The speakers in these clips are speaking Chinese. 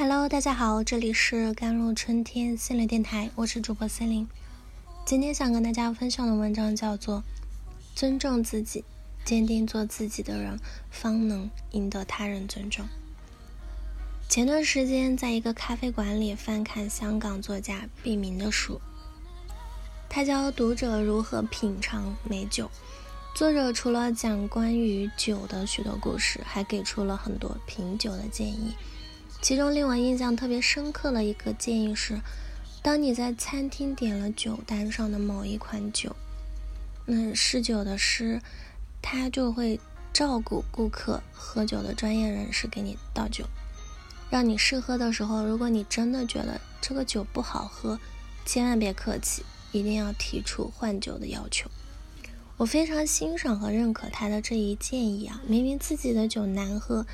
Hello，大家好，这里是甘露春天心灵电台，我是主播森林。今天想跟大家分享的文章叫做《尊重自己，坚定做自己的人，方能赢得他人尊重》。前段时间，在一个咖啡馆里翻看香港作家毕明的书，他教读者如何品尝美酒。作者除了讲关于酒的许多故事，还给出了很多品酒的建议。其中令我印象特别深刻的一个建议是：当你在餐厅点了酒单上的某一款酒，那试酒的师他就会照顾顾客喝酒的专业人士给你倒酒，让你试喝的时候，如果你真的觉得这个酒不好喝，千万别客气，一定要提出换酒的要求。我非常欣赏和认可他的这一建议啊！明明自己的酒难喝。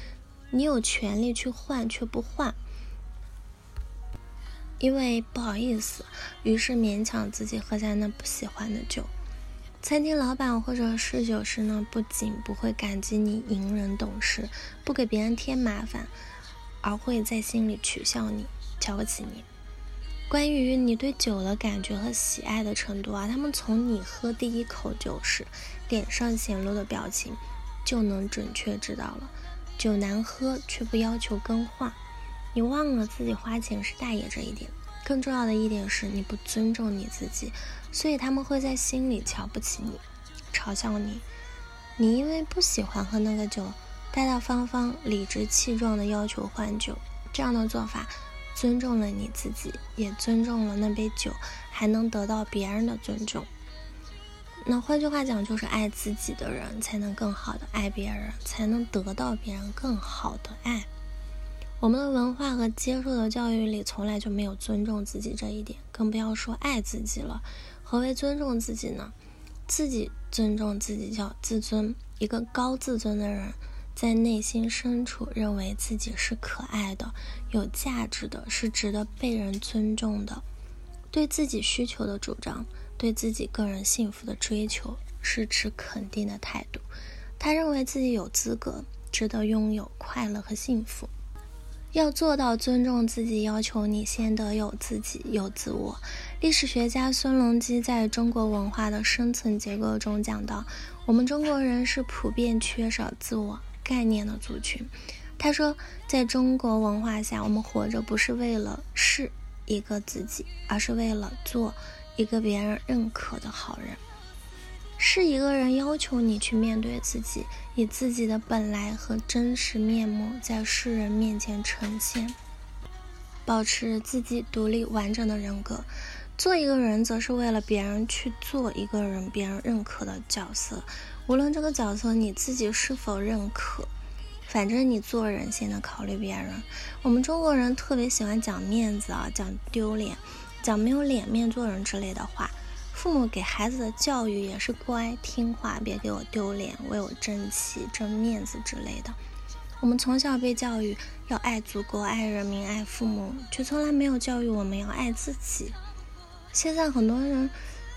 你有权利去换，却不换，因为不好意思，于是勉强自己喝下那不喜欢的酒。餐厅老板或者侍酒师呢，不仅不会感激你隐忍懂事，不给别人添麻烦，而会在心里取笑你，瞧不起你。关于你对酒的感觉和喜爱的程度啊，他们从你喝第一口酒时脸上显露的表情，就能准确知道了。酒难喝却不要求更换，你忘了自己花钱是大爷这一点。更重要的一点是你不尊重你自己，所以他们会在心里瞧不起你，嘲笑你。你因为不喜欢喝那个酒，大大方方、理直气壮地要求换酒，这样的做法尊重了你自己，也尊重了那杯酒，还能得到别人的尊重。那换句话讲，就是爱自己的人才能更好的爱别人，才能得到别人更好的爱。我们的文化和接受的教育里从来就没有尊重自己这一点，更不要说爱自己了。何为尊重自己呢？自己尊重自己叫自尊。一个高自尊的人，在内心深处认为自己是可爱的、有价值的，是值得被人尊重的。对自己需求的主张。对自己个人幸福的追求是持肯定的态度，他认为自己有资格，值得拥有快乐和幸福。要做到尊重自己，要求你先得有自己，有自我。历史学家孙隆基在中国文化的深层结构中讲到，我们中国人是普遍缺少自我概念的族群。他说，在中国文化下，我们活着不是为了是一个自己，而是为了做。一个别人认可的好人，是一个人要求你去面对自己，以自己的本来和真实面目在世人面前呈现，保持自己独立完整的人格。做一个人，则是为了别人去做一个人别人认可的角色，无论这个角色你自己是否认可，反正你做人先得考虑别人。我们中国人特别喜欢讲面子啊，讲丢脸。讲没有脸面做人之类的话，父母给孩子的教育也是乖听话，别给我丢脸，为我争气、争面子之类的。我们从小被教育要爱祖国、爱人民、爱父母，却从来没有教育我们要爱自己。现在很多人，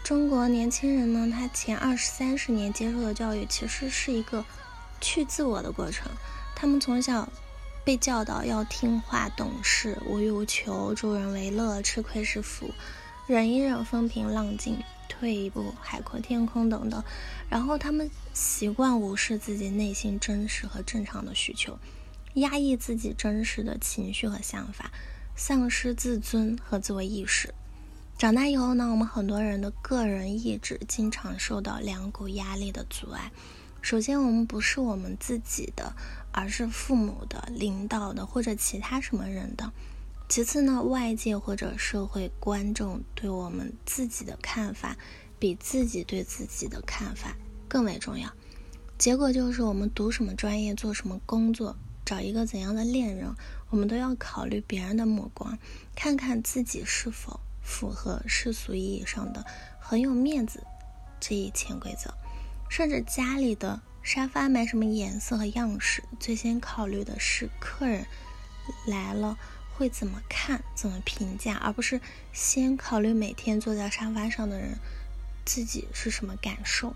中国年轻人呢，他前二十三十年接受的教育其实是一个去自我的过程。他们从小。被教导要听话、懂事、无欲无求、助人为乐、吃亏是福、忍一忍风平浪静、退一步海阔天空等等，然后他们习惯无视自己内心真实和正常的需求，压抑自己真实的情绪和想法，丧失自尊和自我意识。长大以后呢，我们很多人的个人意志经常受到两股压力的阻碍。首先，我们不是我们自己的，而是父母的、领导的或者其他什么人的。其次呢，外界或者社会观众对我们自己的看法，比自己对自己的看法更为重要。结果就是，我们读什么专业、做什么工作、找一个怎样的恋人，我们都要考虑别人的目光，看看自己是否符合世俗意义上的很有面子这一潜规则。甚至家里的沙发买什么颜色和样式，最先考虑的是客人来了会怎么看、怎么评价，而不是先考虑每天坐在沙发上的人自己是什么感受。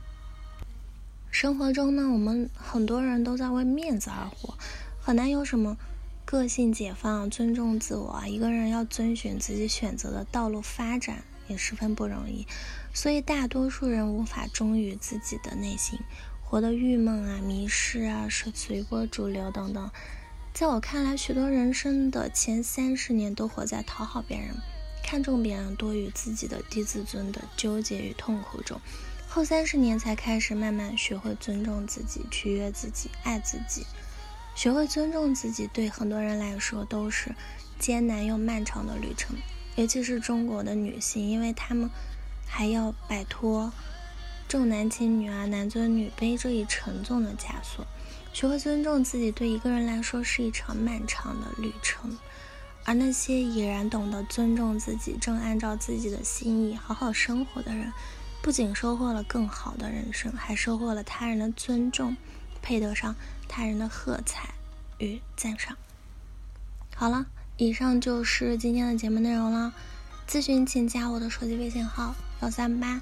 生活中呢，我们很多人都在为面子而活，很难有什么个性解放，尊重自我。一个人要遵循自己选择的道路发展，也十分不容易。所以，大多数人无法忠于自己的内心，活的郁闷啊、迷失啊、是随波逐流等等。在我看来，许多人生的前三十年都活在讨好别人、看重别人多于自己的低自尊的纠结与痛苦中，后三十年才开始慢慢学会尊重自己、取悦自己、爱自己。学会尊重自己，对很多人来说都是艰难又漫长的旅程，尤其是中国的女性，因为她们还要摆脱重男轻女啊、男尊女卑这一沉重的枷锁。学会尊重自己，对一个人来说是一场漫长的旅程，而那些已然懂得尊重自己、正按照自己的心意好好生活的人，不仅收获了更好的人生，还收获了他人的尊重。配得上他人的喝彩与赞赏。好了，以上就是今天的节目内容了。咨询请加我的手机微信号：幺三八